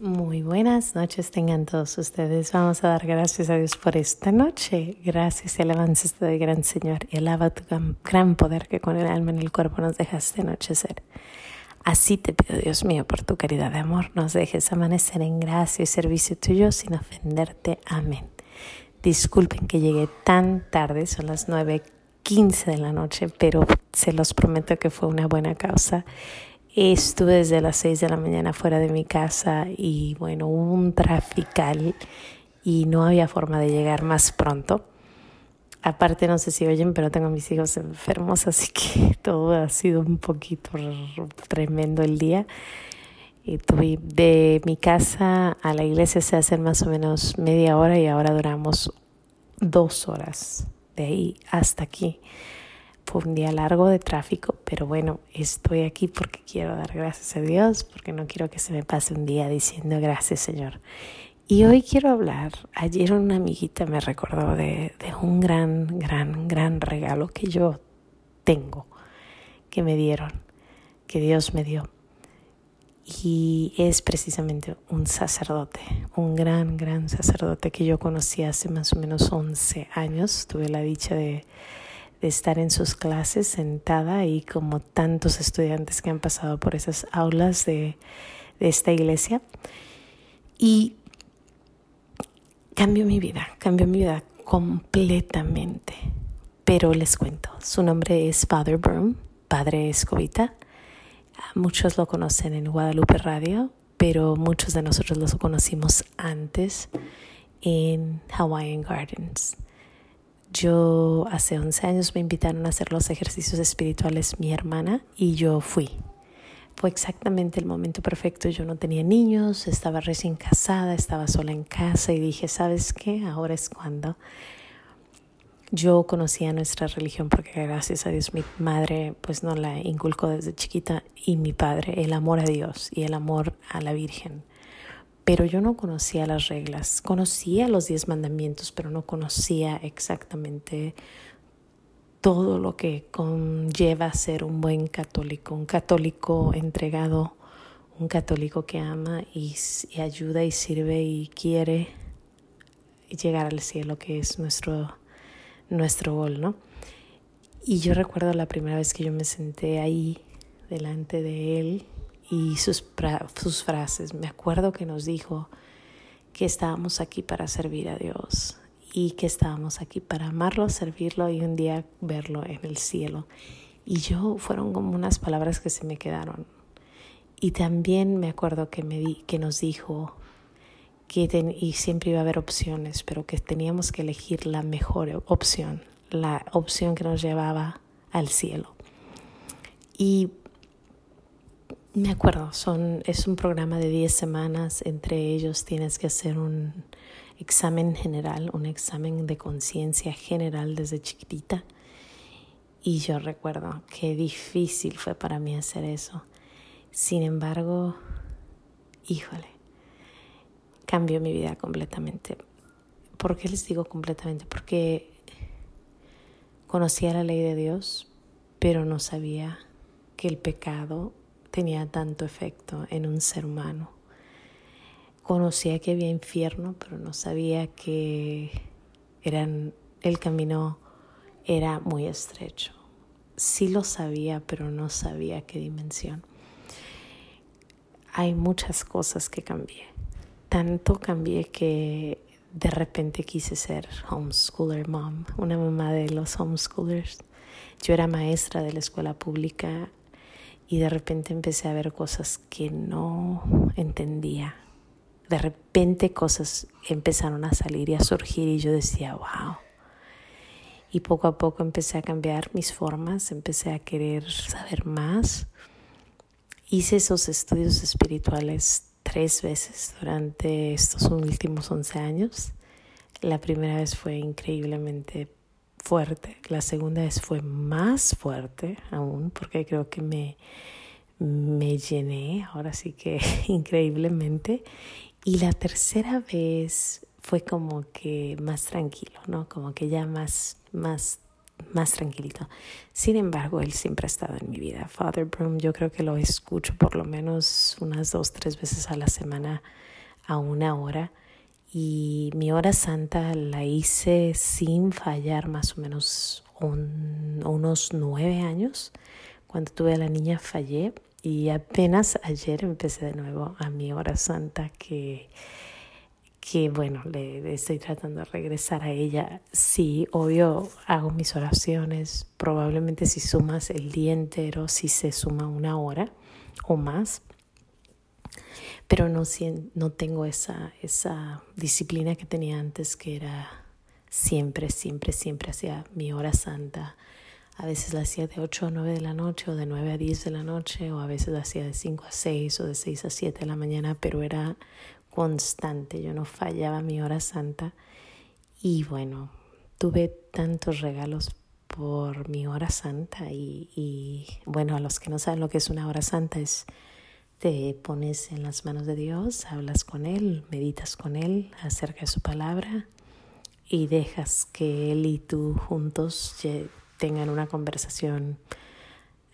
Muy buenas noches tengan todos ustedes. Vamos a dar gracias a Dios por esta noche. Gracias y alabanzas te gran Señor. Y alaba tu gran poder que con el alma en el cuerpo nos dejaste anochecer. Así te pido, Dios mío, por tu caridad de amor, nos dejes amanecer en gracia y servicio tuyo sin ofenderte. Amén. Disculpen que llegué tan tarde, son las 9.15 de la noche, pero se los prometo que fue una buena causa Estuve desde las 6 de la mañana fuera de mi casa y bueno, un trafical y no había forma de llegar más pronto. Aparte, no sé si oyen, pero tengo mis hijos enfermos, así que todo ha sido un poquito tremendo el día. Y tuve de mi casa a la iglesia se hacen más o menos media hora y ahora duramos dos horas de ahí hasta aquí. Fue un día largo de tráfico, pero bueno, estoy aquí porque quiero dar gracias a Dios, porque no quiero que se me pase un día diciendo gracias Señor. Y hoy quiero hablar, ayer una amiguita me recordó de, de un gran, gran, gran regalo que yo tengo, que me dieron, que Dios me dio. Y es precisamente un sacerdote, un gran, gran sacerdote que yo conocí hace más o menos 11 años. Tuve la dicha de de estar en sus clases sentada y como tantos estudiantes que han pasado por esas aulas de, de esta iglesia. Y cambió mi vida, cambió mi vida completamente. Pero les cuento, su nombre es Father Broom, Padre Escobita. Muchos lo conocen en Guadalupe Radio, pero muchos de nosotros lo conocimos antes en Hawaiian Gardens. Yo hace 11 años me invitaron a hacer los ejercicios espirituales mi hermana y yo fui. Fue exactamente el momento perfecto. Yo no tenía niños, estaba recién casada, estaba sola en casa y dije, ¿sabes qué? Ahora es cuando. Yo conocía nuestra religión porque gracias a Dios mi madre pues no la inculcó desde chiquita y mi padre el amor a Dios y el amor a la Virgen pero yo no conocía las reglas. Conocía los diez mandamientos, pero no conocía exactamente todo lo que conlleva ser un buen católico, un católico entregado, un católico que ama y, ayuda y sirve y quiere llegar al cielo, que es nuestro, nuestro gol, ¿no? Y yo recuerdo la primera vez que yo me senté ahí delante de él y sus, sus frases. Me acuerdo que nos dijo que estábamos aquí para servir a Dios y que estábamos aquí para amarlo, servirlo y un día verlo en el cielo. Y yo fueron como unas palabras que se me quedaron. Y también me acuerdo que, me di, que nos dijo que y siempre iba a haber opciones, pero que teníamos que elegir la mejor opción, la opción que nos llevaba al cielo. Y me acuerdo, son, es un programa de 10 semanas, entre ellos tienes que hacer un examen general, un examen de conciencia general desde chiquitita. Y yo recuerdo qué difícil fue para mí hacer eso. Sin embargo, híjole, cambió mi vida completamente. ¿Por qué les digo completamente? Porque conocía la ley de Dios, pero no sabía que el pecado tenía tanto efecto en un ser humano. Conocía que había infierno, pero no sabía que eran, el camino era muy estrecho. Sí lo sabía, pero no sabía qué dimensión. Hay muchas cosas que cambié. Tanto cambié que de repente quise ser homeschooler mom, una mamá de los homeschoolers. Yo era maestra de la escuela pública y de repente empecé a ver cosas que no entendía. De repente cosas empezaron a salir y a surgir y yo decía, wow. Y poco a poco empecé a cambiar mis formas, empecé a querer saber más. Hice esos estudios espirituales tres veces durante estos últimos 11 años. La primera vez fue increíblemente fuerte. La segunda vez fue más fuerte aún porque creo que me, me llené, ahora sí que increíblemente. Y la tercera vez fue como que más tranquilo, ¿no? Como que ya más, más más tranquilito. Sin embargo, él siempre ha estado en mi vida. Father Broom, yo creo que lo escucho por lo menos unas dos, tres veces a la semana a una hora. Y mi hora santa la hice sin fallar más o menos unos nueve años. Cuando tuve a la niña fallé y apenas ayer empecé de nuevo a mi hora santa que que bueno, le, estoy tratando de regresar a ella. Sí, obvio, hago mis oraciones. Probablemente si sumas el día entero, si se suma una hora o más. Pero no, no tengo esa, esa disciplina que tenía antes, que era siempre, siempre, siempre hacía mi hora santa. A veces la hacía de 8 a 9 de la noche o de 9 a 10 de la noche o a veces la hacía de 5 a 6 o de 6 a 7 de la mañana, pero era constante, yo no fallaba mi hora santa y bueno, tuve tantos regalos por mi hora santa y, y, bueno, a los que no saben lo que es una hora santa es te pones en las manos de Dios, hablas con Él, meditas con Él acerca de su palabra y dejas que Él y tú juntos tengan una conversación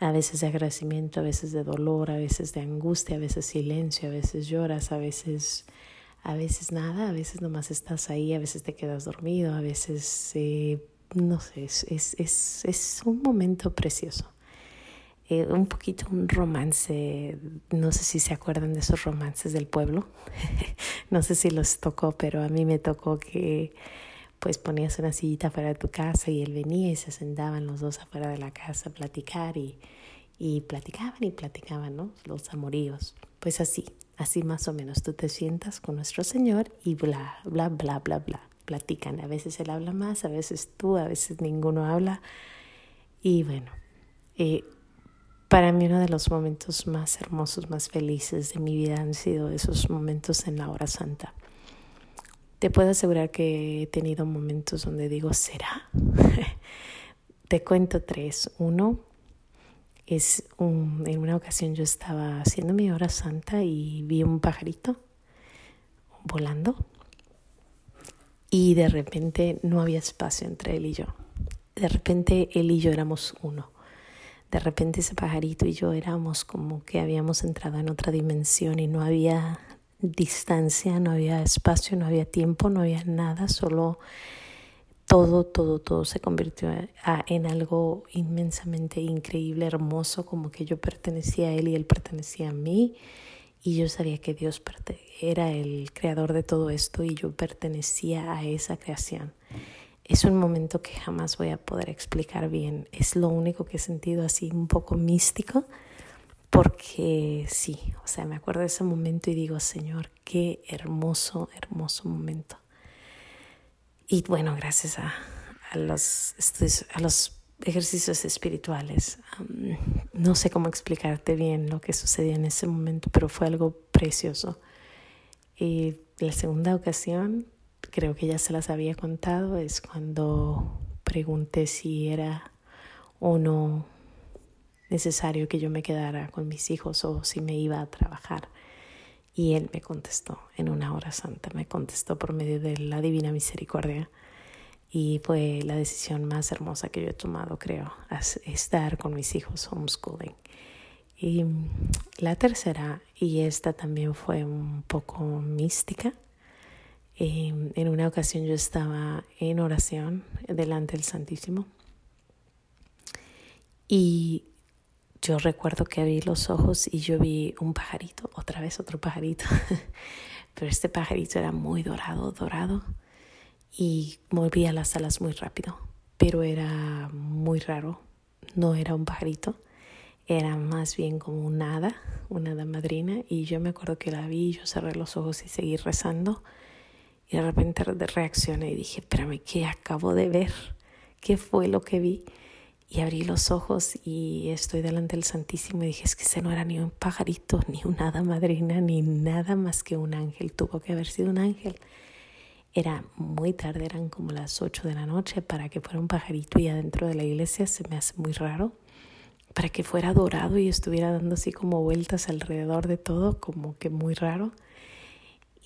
a veces de agradecimiento, a veces de dolor, a veces de angustia, a veces silencio, a veces lloras, a veces, a veces nada, a veces nomás estás ahí, a veces te quedas dormido, a veces, eh, no sé, es, es, es, un momento precioso. Eh, un poquito un romance, no sé si se acuerdan de esos romances del pueblo, no sé si los tocó, pero a mí me tocó que pues ponías una sillita fuera de tu casa y él venía y se sentaban los dos afuera de la casa a platicar y, y platicaban y platicaban, ¿no? Los amoríos. Pues así, así más o menos. Tú te sientas con nuestro Señor y bla, bla, bla, bla, bla. Platican. A veces él habla más, a veces tú, a veces ninguno habla. Y bueno, eh, para mí uno de los momentos más hermosos, más felices de mi vida han sido esos momentos en la hora santa. Te puedo asegurar que he tenido momentos donde digo, ¿será? Te cuento tres. Uno es un, en una ocasión yo estaba haciendo mi hora santa y vi un pajarito volando y de repente no había espacio entre él y yo. De repente él y yo éramos uno. De repente ese pajarito y yo éramos como que habíamos entrado en otra dimensión y no había distancia, no había espacio, no había tiempo, no había nada, solo todo, todo, todo se convirtió en algo inmensamente increíble, hermoso, como que yo pertenecía a Él y Él pertenecía a mí. Y yo sabía que Dios era el creador de todo esto y yo pertenecía a esa creación. Es un momento que jamás voy a poder explicar bien. Es lo único que he sentido así un poco místico porque sí, o sea, me acuerdo de ese momento y digo, Señor, qué hermoso, hermoso momento. Y bueno, gracias a, los a los ejercicios espirituales. no sé cómo explicarte bien lo que sucedió en ese momento, pero fue algo precioso. Y la segunda ocasión, creo que ya se las había contado, es cuando pregunté si era o no necesario que yo me quedara con mis hijos o si me iba a trabajar. Y él me contestó en una hora santa, me contestó por medio de la divina misericordia. Y fue la decisión más hermosa que yo he tomado, creo, estar con mis hijos homeschooling. Y la tercera, y esta también fue un poco mística, em, en una ocasión yo estaba en oración delante del Santísimo y yo recuerdo que abrí los ojos y yo vi un pajarito, otra vez otro pajarito, pero este pajarito era muy dorado, dorado y movía las alas muy rápido, pero era muy raro, no era un pajarito, era más bien como un hada, una hada madrina y yo me acuerdo que la vi, yo cerré los ojos y seguí rezando y de repente reaccioné y dije, espérame, ¿qué acabo de ver? ¿Qué fue lo que vi? Y abrí los ojos y estoy delante del Santísimo y dije, es que ese no era ni un pajarito, ni una hada madrina, ni nada más que un ángel. Tuvo que haber sido un ángel. Era muy tarde, eran como las 8 de la noche para que fuera un pajarito y adentro de la iglesia se me hace muy raro. Para que fuera dorado y estuviera dando así como vueltas alrededor de todo, como que muy raro.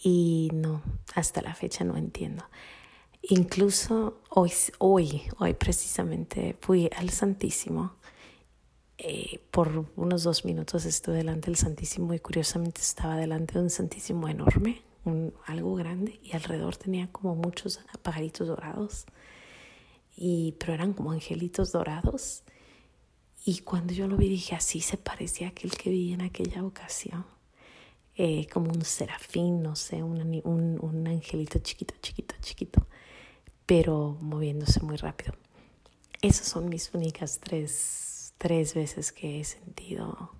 Y no, hasta la fecha no entiendo. Incluso hoy, hoy, hoy precisamente fui al Santísimo. Eh, por unos dos minutos estuve delante del Santísimo y curiosamente estaba delante de un Santísimo enorme, algo grande, y alrededor tenía como muchos pajaritos dorados, y, pero eran como angelitos dorados. Y cuando yo lo vi dije, así se parecía a aquel que vi en aquella ocasión. Eh, como un serafín, no sé, un, un, un angelito chiquito, chiquito, chiquito, pero moviéndose muy rápido. Esas son mis únicas tres, tres veces que he sentido,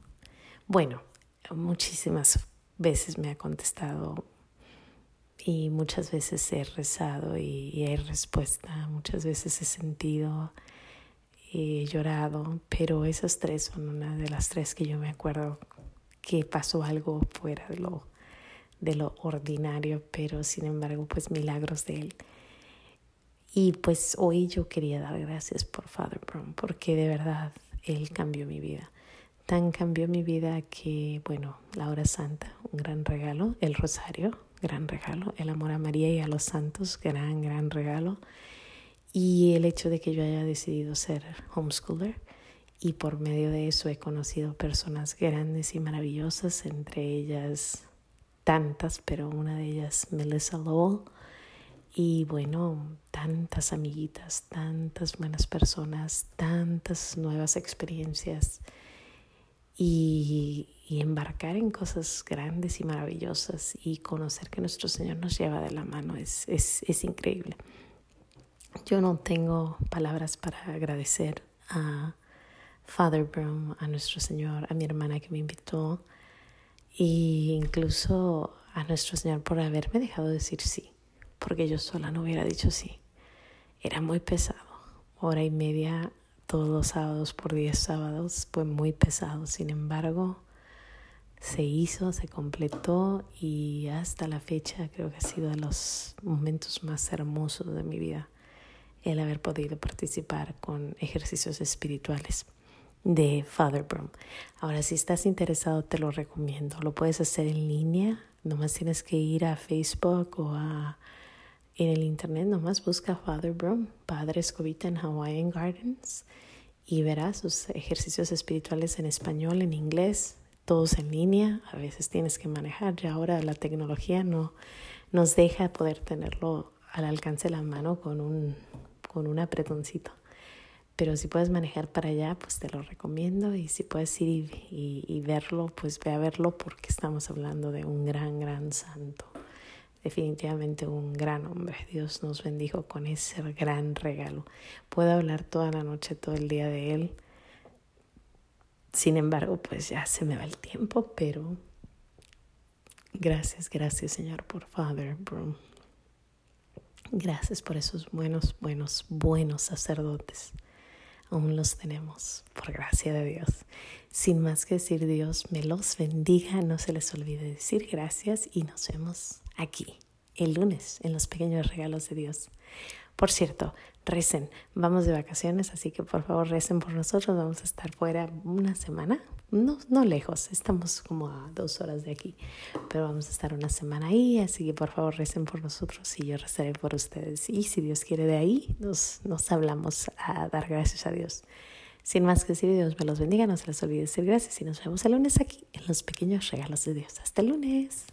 bueno, muchísimas veces me ha contestado y muchas veces he rezado y, y hay respuesta, muchas veces he sentido y he llorado, pero esas tres son una de las tres que yo me acuerdo que pasó algo fuera de lo, de lo ordinario, pero sin embargo, pues milagros de él. Y pues hoy yo quería dar gracias por Father Brown, porque de verdad él cambió mi vida. Tan cambió mi vida que, bueno, la hora santa, un gran regalo, el rosario, gran regalo, el amor a María y a los santos, gran, gran regalo. Y el hecho de que yo haya decidido ser homeschooler, y por medio de eso he conocido personas grandes y maravillosas, entre ellas tantas, pero una de ellas Melissa Lowell. Y bueno, tantas amiguitas, tantas buenas personas, tantas nuevas experiencias y, y, embarcar en cosas grandes y maravillosas y conocer que nuestro Señor nos lleva de la mano es, es, es increíble. Yo no tengo palabras para agradecer a Father Broom, a nuestro Señor, a mi hermana que me invitó e incluso a nuestro Señor por haberme dejado decir sí, porque yo sola no hubiera dicho sí. Era muy pesado, hora y media todos los sábados por diez sábados fue muy pesado, sin embargo se hizo, se completó y hasta la fecha creo que ha sido de los momentos más hermosos de mi vida el haber podido participar con ejercicios espirituales de Father Broom. Ahora, si estás interesado, te lo recomiendo. Lo puedes hacer en línea. Nomás tienes que ir a Facebook o a en el internet. Nomás busca Father Broom, Padre Escobita en Hawaiian Gardens y verás sus ejercicios espirituales en español, en inglés, todos en línea. A veces tienes que manejar. Ya ahora la tecnología no nos deja poder tenerlo al alcance de la mano con un con un apretoncito. Pero si puedes manejar para allá, pues te lo recomiendo. Y si puedes ir y, verlo, pues ve a verlo porque estamos hablando de un gran, gran santo. Definitivamente un gran hombre. Dios nos bendijo con ese gran regalo. Puedo hablar toda la noche, todo el día de él. Sin embargo, pues ya se me va el tiempo, pero gracias, gracias Señor por Father. Gracias por esos buenos, buenos, buenos sacerdotes aún los tenemos, por gracia de Dios. Sin más que decir, Dios me los bendiga, no se les olvide decir gracias y nos vemos aquí el lunes en los pequeños regalos de Dios. Por cierto, recen, vamos de vacaciones, así que por favor recen por nosotros, vamos a estar fuera una semana, no, no lejos, estamos como a dos horas de aquí, pero vamos a estar una semana ahí, así que por favor recen por nosotros y yo rezaré por ustedes. Y si Dios quiere de ahí, nos, nos hablamos a dar gracias a Dios. Sin más que decir, Dios me los bendiga, no se les olvide decir gracias y nos vemos el lunes aquí en los pequeños regalos de Dios. Hasta el lunes.